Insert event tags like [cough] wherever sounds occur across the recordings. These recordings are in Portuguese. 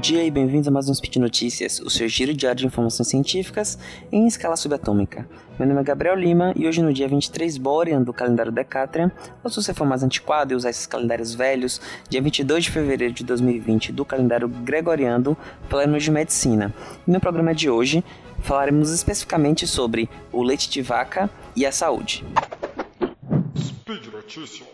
dia e bem-vindos a mais um Speed Notícias, o seu giro diário de informações científicas em escala subatômica. Meu nome é Gabriel Lima e hoje no dia 23 Borean do calendário Decatrian, ou se você for mais antiquado e usar esses calendários velhos, dia 22 de fevereiro de 2020 do calendário Gregoriano, falaremos de medicina. E no programa de hoje falaremos especificamente sobre o leite de vaca e a saúde. Speed Notícias.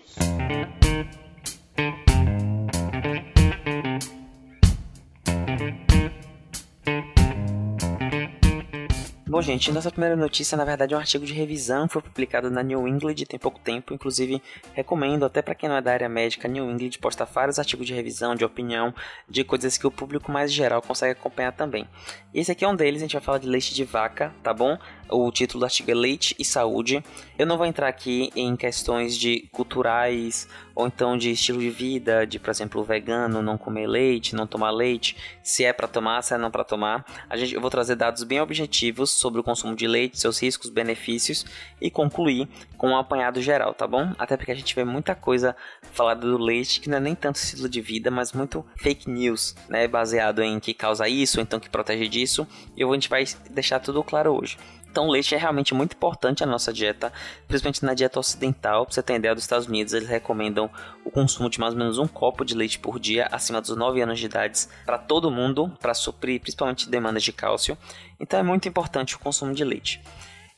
Bom, gente, nossa primeira notícia, na verdade, é um artigo de revisão, foi publicado na New England tem pouco tempo, inclusive recomendo até para quem não é da área médica, New England posta vários artigos de revisão, de opinião, de coisas que o público mais geral consegue acompanhar também. Esse aqui é um deles, a gente vai falar de leite de vaca, tá bom? O título do artigo é Leite e Saúde. Eu não vou entrar aqui em questões de culturais ou então de estilo de vida, de por exemplo, vegano, não comer leite, não tomar leite, se é para tomar, se é não para tomar. A gente, eu vou trazer dados bem objetivos sobre o consumo de leite, seus riscos, benefícios e concluir com um apanhado geral, tá bom? Até porque a gente vê muita coisa falada do leite que não é nem tanto estilo de vida, mas muito fake news, né, baseado em que causa isso, então que protege disso. E a gente vai deixar tudo claro hoje. Então, leite é realmente muito importante na nossa dieta, principalmente na dieta ocidental. Pra você ter ideia, dos Estados Unidos, eles recomendam o consumo de mais ou menos um copo de leite por dia, acima dos 9 anos de idade, para todo mundo, para suprir principalmente demandas de cálcio. Então, é muito importante o consumo de leite.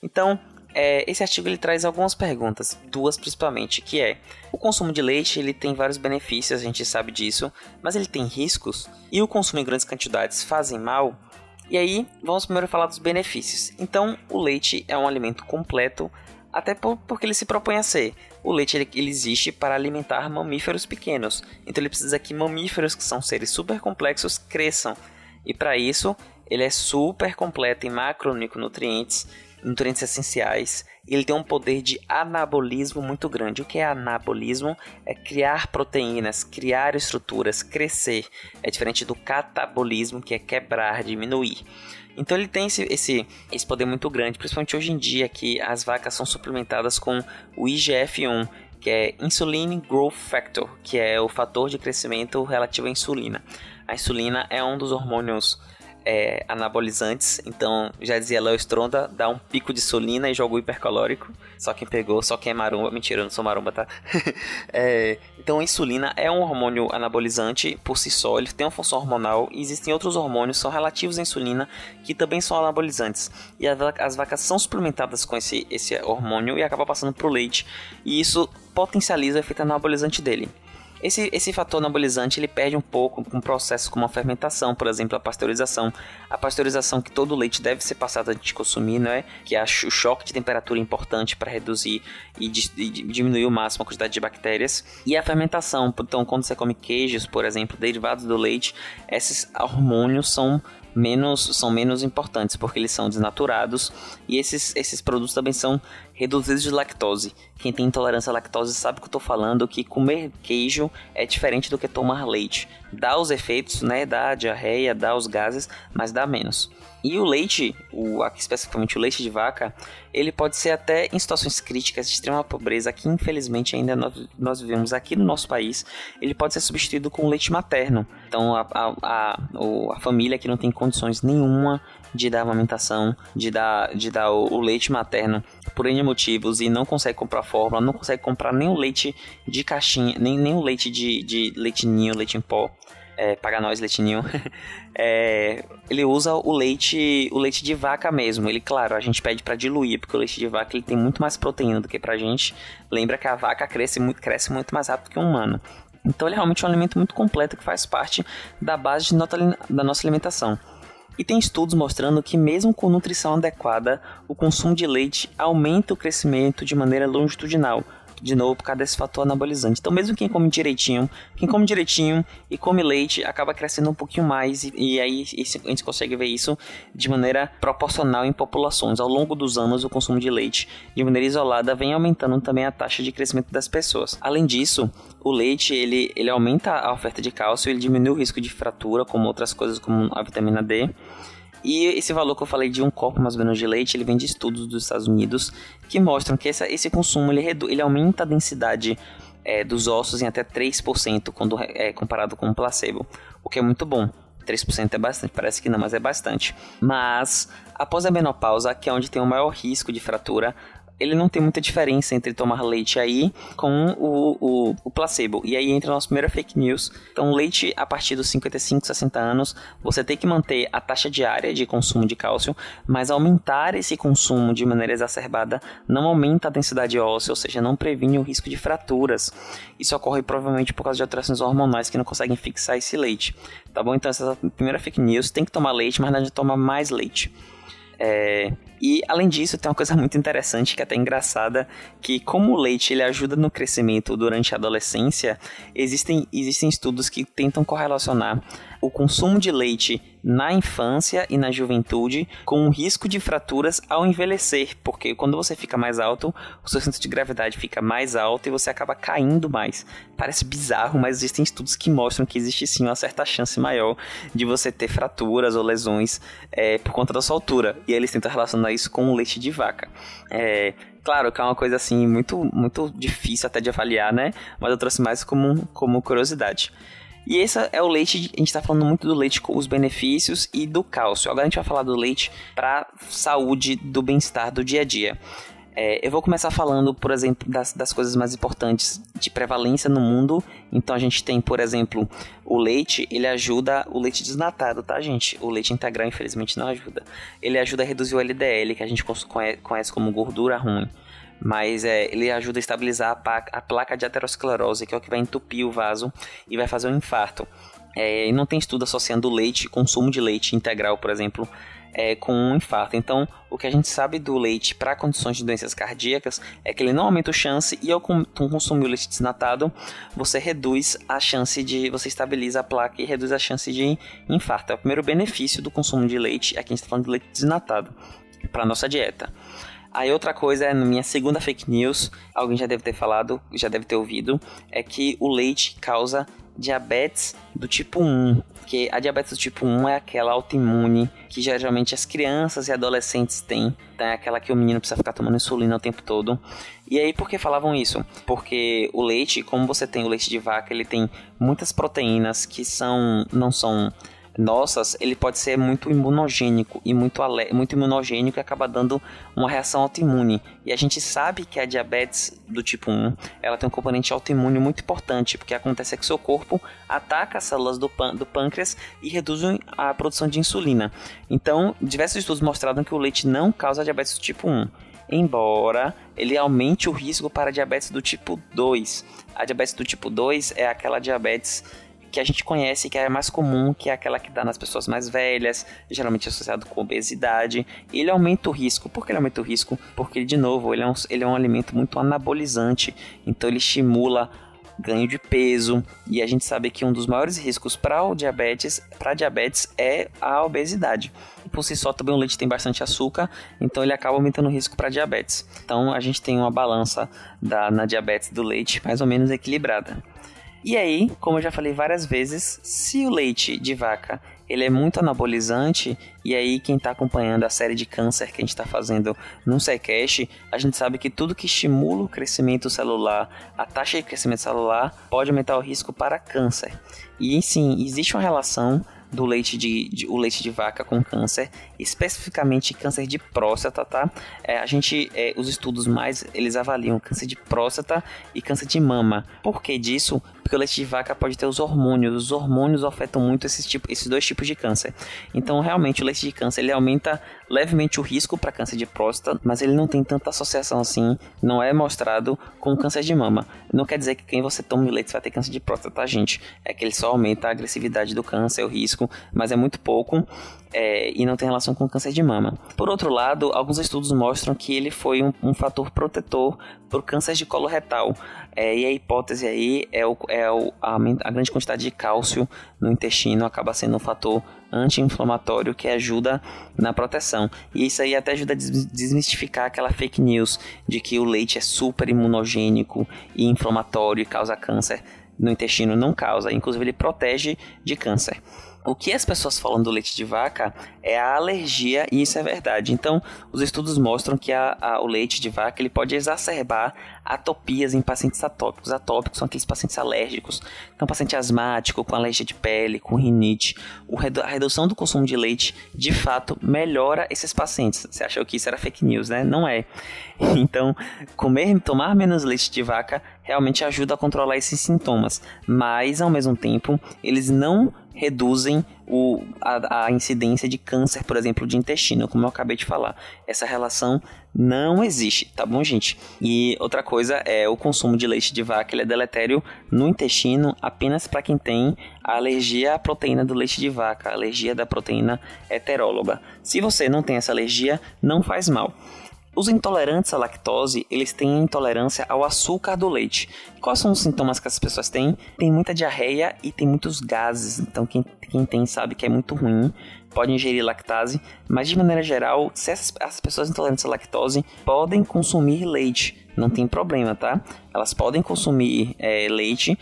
Então, é, esse artigo ele traz algumas perguntas, duas principalmente, que é o consumo de leite ele tem vários benefícios, a gente sabe disso, mas ele tem riscos e o consumo em grandes quantidades fazem mal. E aí, vamos primeiro falar dos benefícios. Então, o leite é um alimento completo, até por, porque ele se propõe a ser. O leite ele, ele, existe para alimentar mamíferos pequenos. Então, ele precisa que mamíferos, que são seres super complexos, cresçam. E para isso, ele é super completo em macronutrientes, nutrientes essenciais ele tem um poder de anabolismo muito grande. O que é anabolismo? É criar proteínas, criar estruturas, crescer. É diferente do catabolismo, que é quebrar, diminuir. Então ele tem esse, esse, esse poder muito grande, principalmente hoje em dia que as vacas são suplementadas com o IGF-1, que é Insulin Growth Factor, que é o fator de crescimento relativo à insulina. A insulina é um dos hormônios é, anabolizantes. Então, já dizia Léo Stronda, dá um pico de insulina e joga o hipercalórico. Só quem pegou, só quem é maromba. Mentira, eu não sou maromba, tá? [laughs] é, então, a insulina é um hormônio anabolizante por si só. Ele tem uma função hormonal. E existem outros hormônios que são relativos à insulina que também são anabolizantes. E as vacas são suplementadas com esse, esse hormônio e acaba passando para o leite. E isso potencializa o efeito anabolizante dele. Esse, esse fator anabolizante ele perde um pouco com processos como a fermentação, por exemplo, a pasteurização. A pasteurização que todo leite deve ser passado antes de consumir, não é? Que é o choque de temperatura importante para reduzir e, e diminuir o máximo a quantidade de bactérias. E a fermentação, então quando você come queijos, por exemplo, derivados do leite, esses hormônios são menos são menos importantes porque eles são desnaturados e esses, esses produtos também são reduzidos de lactose. Quem tem intolerância à lactose sabe que eu estou falando que comer queijo é diferente do que tomar leite. Dá os efeitos, né? Dá diarreia, dá os gases, mas dá menos. E o leite, o, aqui especificamente o leite de vaca, ele pode ser até em situações críticas de extrema pobreza, que infelizmente ainda nós, nós vivemos aqui no nosso país, ele pode ser substituído com leite materno. Então a, a, a, a família que não tem condições nenhuma de dar amamentação, de dar, de dar o, o, leite materno por N motivos e não consegue comprar fórmula, não consegue comprar nem o leite de caixinha, nem, nem o leite de, de leitinho, leite em pó é, paga nós, leitinho, [laughs] é, ele usa o leite, o leite de vaca mesmo. Ele, claro, a gente pede para diluir, porque o leite de vaca ele tem muito mais proteína do que pra gente. Lembra que a vaca cresce muito, cresce muito mais rápido que o humano. Então ele é realmente um alimento muito completo que faz parte da base de da nossa alimentação. E tem estudos mostrando que mesmo com nutrição adequada, o consumo de leite aumenta o crescimento de maneira longitudinal, de novo por causa desse fator anabolizante. Então, mesmo quem come direitinho, quem come direitinho e come leite, acaba crescendo um pouquinho mais, e, e aí a gente consegue ver isso de maneira proporcional em populações. Ao longo dos anos, o consumo de leite, de maneira isolada, vem aumentando também a taxa de crescimento das pessoas. Além disso, o leite ele, ele aumenta a oferta de cálcio, ele diminui o risco de fratura, como outras coisas como a vitamina D. E esse valor que eu falei de um copo mais ou menos de leite, ele vem de estudos dos Estados Unidos que mostram que essa, esse consumo ele, ele aumenta a densidade é, dos ossos em até 3% quando é comparado com o placebo, o que é muito bom. 3% é bastante, parece que não, mas é bastante. Mas após a menopausa, que é onde tem o maior risco de fratura, ele não tem muita diferença entre tomar leite aí com o, o, o, placebo. E aí entra a nossa primeira fake news. Então, leite a partir dos 55, 60 anos, você tem que manter a taxa diária de consumo de cálcio, mas aumentar esse consumo de maneira exacerbada não aumenta a densidade óssea, ou seja, não previne o risco de fraturas. Isso ocorre provavelmente por causa de alterações hormonais que não conseguem fixar esse leite. Tá bom? Então, essa é a primeira fake news. Tem que tomar leite, mas não adianta tomar mais leite. É, e além disso, tem uma coisa muito interessante que é até engraçada, que como o leite ele ajuda no crescimento durante a adolescência, existem, existem estudos que tentam correlacionar o consumo de leite na infância e na juventude com o risco de fraturas ao envelhecer, porque quando você fica mais alto, o seu centro de gravidade fica mais alto e você acaba caindo mais. Parece bizarro, mas existem estudos que mostram que existe sim uma certa chance maior de você ter fraturas ou lesões é, por conta da sua altura. E eles tentam relacionar isso com o leite de vaca. É, claro que é uma coisa assim muito, muito difícil até de avaliar, né? Mas eu trouxe mais como, como curiosidade. E esse é o leite, a gente está falando muito do leite com os benefícios e do cálcio. Agora a gente vai falar do leite para saúde, do bem-estar do dia a dia. É, eu vou começar falando, por exemplo, das, das coisas mais importantes de prevalência no mundo. Então a gente tem, por exemplo, o leite, ele ajuda o leite desnatado, tá, gente? O leite integral, infelizmente, não ajuda. Ele ajuda a reduzir o LDL, que a gente conhece como gordura ruim mas é, ele ajuda a estabilizar a placa, a placa de aterosclerose, que é o que vai entupir o vaso e vai fazer um infarto. É, não tem estudo associando leite, consumo de leite integral, por exemplo, é, com um infarto. Então, o que a gente sabe do leite para condições de doenças cardíacas é que ele não aumenta a chance e ao consumir o leite desnatado, você reduz a chance de. você estabiliza a placa e reduz a chance de infarto. É o primeiro benefício do consumo de leite, aqui a gente está falando de leite desnatado, para nossa dieta. Aí outra coisa, é, na minha segunda fake news, alguém já deve ter falado, já deve ter ouvido, é que o leite causa diabetes do tipo 1, que a diabetes do tipo 1 é aquela autoimune que geralmente as crianças e adolescentes têm, então é aquela que o menino precisa ficar tomando insulina o tempo todo. E aí por que falavam isso? Porque o leite, como você tem o leite de vaca, ele tem muitas proteínas que são não são nossas, ele pode ser muito imunogênico e muito, muito imunogênico e acaba dando uma reação autoimune. E a gente sabe que a diabetes do tipo 1, ela tem um componente autoimune muito importante, porque acontece que seu corpo ataca as células do, do pâncreas e reduz a produção de insulina. Então, diversos estudos mostraram que o leite não causa diabetes do tipo 1 embora ele aumente o risco para diabetes do tipo 2. A diabetes do tipo 2 é aquela diabetes que a gente conhece, que é mais comum, que é aquela que dá nas pessoas mais velhas, geralmente associado com obesidade. Ele aumenta o risco. Por que ele aumenta o risco? Porque, de novo, ele é um, ele é um alimento muito anabolizante, então ele estimula ganho de peso e a gente sabe que um dos maiores riscos para o diabetes, para diabetes é a obesidade. Por si só também o leite tem bastante açúcar, então ele acaba aumentando o risco para diabetes. Então a gente tem uma balança da, na diabetes do leite mais ou menos equilibrada. E aí, como eu já falei várias vezes, se o leite de vaca ele é muito anabolizante, e aí quem está acompanhando a série de câncer que a gente está fazendo no SciCast, a gente sabe que tudo que estimula o crescimento celular, a taxa de crescimento celular, pode aumentar o risco para câncer. E sim, existe uma relação do leite de, de, o leite de vaca com câncer, especificamente câncer de próstata, tá? É, a gente, é, os estudos mais, eles avaliam câncer de próstata e câncer de mama. Por que disso? Porque o leite de vaca pode ter os hormônios, os hormônios afetam muito esses, tipo, esses dois tipos de câncer. Então, realmente, o leite de câncer, ele aumenta levemente o risco para câncer de próstata, mas ele não tem tanta associação assim, não é mostrado com câncer de mama. Não quer dizer que quem você toma leite vai ter câncer de próstata, tá, gente? É que ele só aumenta a agressividade do câncer, o risco, mas é muito pouco é, e não tem relação com câncer de mama. Por outro lado, alguns estudos mostram que ele foi um, um fator protetor para o câncer de colo retal. É, e a hipótese aí é, o, é o, a, a, grande quantidade de cálcio no intestino acaba sendo um fator anti-inflamatório que ajuda na proteção. E isso aí até ajuda a desmistificar aquela fake news de que o leite é super imunogênico e inflamatório e causa câncer no intestino. Não causa, inclusive ele protege de câncer. O que as pessoas falam do leite de vaca é a alergia, e isso é verdade. Então, os estudos mostram que a, a, o leite de vaca ele pode exacerbar atopias em pacientes atópicos. Atópicos são aqueles pacientes alérgicos. Então, paciente asmático, com alergia de pele, com rinite. a redução do consumo de leite, de fato, melhora esses pacientes. Você achou que isso era fake news, né? Não é. [laughs] Então, comer, tomar menos leite de vaca realmente ajuda a controlar esses sintomas. Mas, ao mesmo tempo, eles não reduzem o, a, a, incidência de câncer, por exemplo, de intestino, como eu acabei de falar. Essa relação não existe, tá bom, gente? E outra coisa é o consumo de leite de vaca, ele é deletério no intestino apenas para quem tem a alergia à proteína do leite de vaca, a alergia da proteína heteróloga. Se você não tem essa alergia, não faz mal. Os intolerantes à lactose, eles têm intolerância ao açúcar do leite. Quais são os sintomas que as pessoas têm? Tem muita diarreia e tem muitos gases. Então quem, quem tem sabe que é muito ruim. Pode ingerir lactase, mas de maneira geral, se essas, as pessoas intolerantes à lactose podem consumir leite, não tem problema, tá? Elas podem consumir é, leite,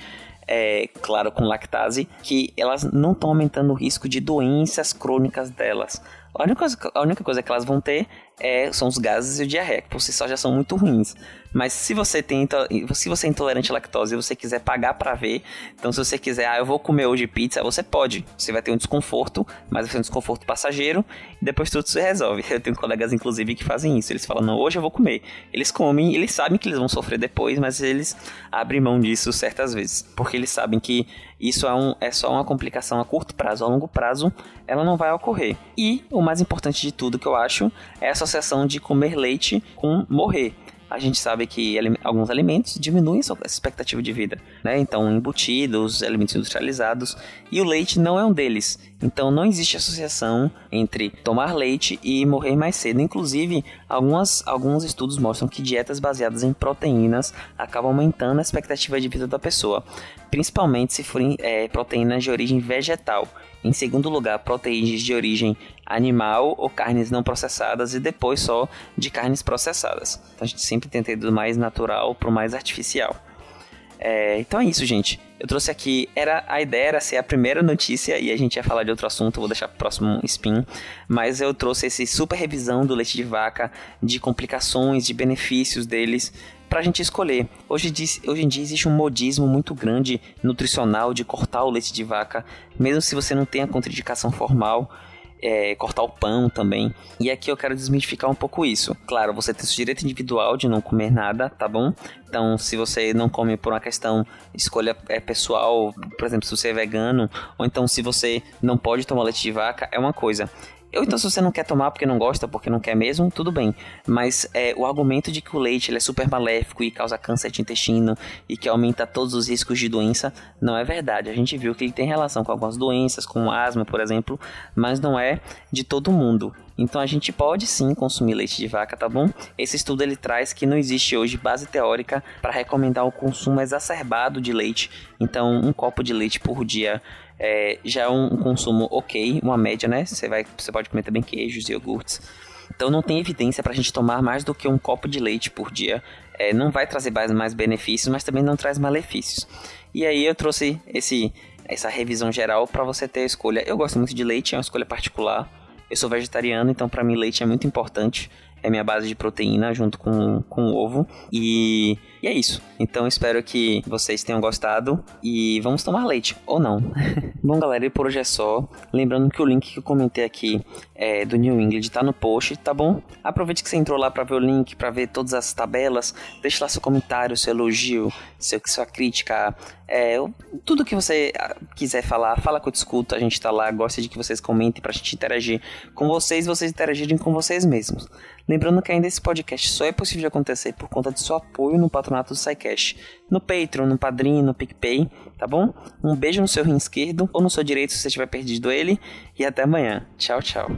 é, claro, com lactase, que elas não estão aumentando o risco de doenças crônicas delas. A única, coisa, a única coisa que elas vão ter é, são os gases e o diarreia, que por si só já são muito ruins. Mas se você tem se você é intolerante à lactose e você quiser pagar para ver, então se você quiser, ah, eu vou comer hoje pizza, você pode. Você vai ter um desconforto, mas vai ser um desconforto passageiro e depois tudo se resolve. [laughs] Eu tenho colegas inclusive que fazem isso. Eles falam: "Não, hoje eu vou comer". Eles comem, eles sabem que eles vão sofrer depois, mas eles abrem mão disso certas vezes, porque eles sabem que isso é, um, é só uma complicação a curto prazo, a longo prazo ela não vai ocorrer. E o mais importante de tudo que eu acho é a associação de comer leite com morrer a gente sabe que alguns alimentos diminuem sua expectativa de vida, né? Então, embutidos, alimentos industrializados, e o leite não é um deles. Então, não existe associação entre tomar leite e morrer mais cedo. Inclusive, algumas, alguns estudos mostram que dietas baseadas em proteínas acabam aumentando a expectativa de vida da pessoa, principalmente se forem é, proteínas de origem vegetal. Em segundo lugar, proteínas de origem animal ou carnes não processadas e depois só de carnes processadas. Então a gente sempre tenta ir do mais natural para o mais artificial. É, então é isso, gente. Eu trouxe aqui, era a ideia era ser a primeira notícia e a gente ia falar de outro assunto, vou deixar pro próximo spin, mas eu trouxe esse super revisão do leite de vaca, de complicações, de benefícios deles, para a gente escolher. Hoje, hoje em dia existe um modismo muito grande nutricional de cortar o leite de vaca, mesmo se você não tem a contraindicação formal. É, cortar o pão também. E aqui eu quero desmitificar um pouco isso. Claro, você tem seu direito individual de não comer nada, tá bom? Então, se você não come por uma questão escolha é, pessoal, por exemplo, se você é vegano, ou então se você não pode tomar leite de vaca, é uma coisa. Ou então, se você não quer tomar porque não gosta, porque não quer mesmo, tudo bem. Mas é, o argumento de que o leite é super maléfico e causa câncer de intestino e que aumenta todos os riscos de doença, não é verdade. A gente viu que ele tem relação com algumas doenças, como asma, por exemplo, mas não é de todo mundo. Então a gente pode sim consumir leite de vaca, tá bom? Esse estudo ele traz que não existe hoje base teórica para recomendar o consumo exacerbado de leite. Então um copo de leite por dia é, já é um, consumo ok, uma média, né? Você, vai, você pode comer também queijos, iogurtes. Então não tem evidência para a gente tomar mais do que um copo de leite por dia. É, não vai trazer mais, mais benefícios, mas também não traz malefícios. E aí eu trouxe esse, essa revisão geral para você ter a escolha. Eu gosto muito de leite, é uma escolha particular. Eu sou vegetariano, então para mim leite é muito importante é minha base de proteína junto com, com ovo. E, e é isso. Então espero que vocês tenham gostado e vamos tomar leite, ou não. [laughs] Bom, galera, e por hoje é só. Lembrando que o link que eu comentei aqui é, do New England tá no post, tá bom? Aproveite que você entrou lá para ver o link, para ver todas as tabelas. Deixe lá seu comentário, seu elogio, seu, sua crítica. É, tudo que você ah, quiser falar, fala que eu discuto. A gente tá lá, gosta de que vocês comentem pra gente interagir com vocês vocês interagirem com vocês mesmos. Lembrando que ainda esse podcast só é possível de acontecer por conta do seu apoio no patronato do SciCash, no Patreon, no Padrim, no PicPay, tá bom? Um beijo no seu rim esquerdo ou no seu direito se você tiver perdido ele e até amanhã. Tchau, tchau.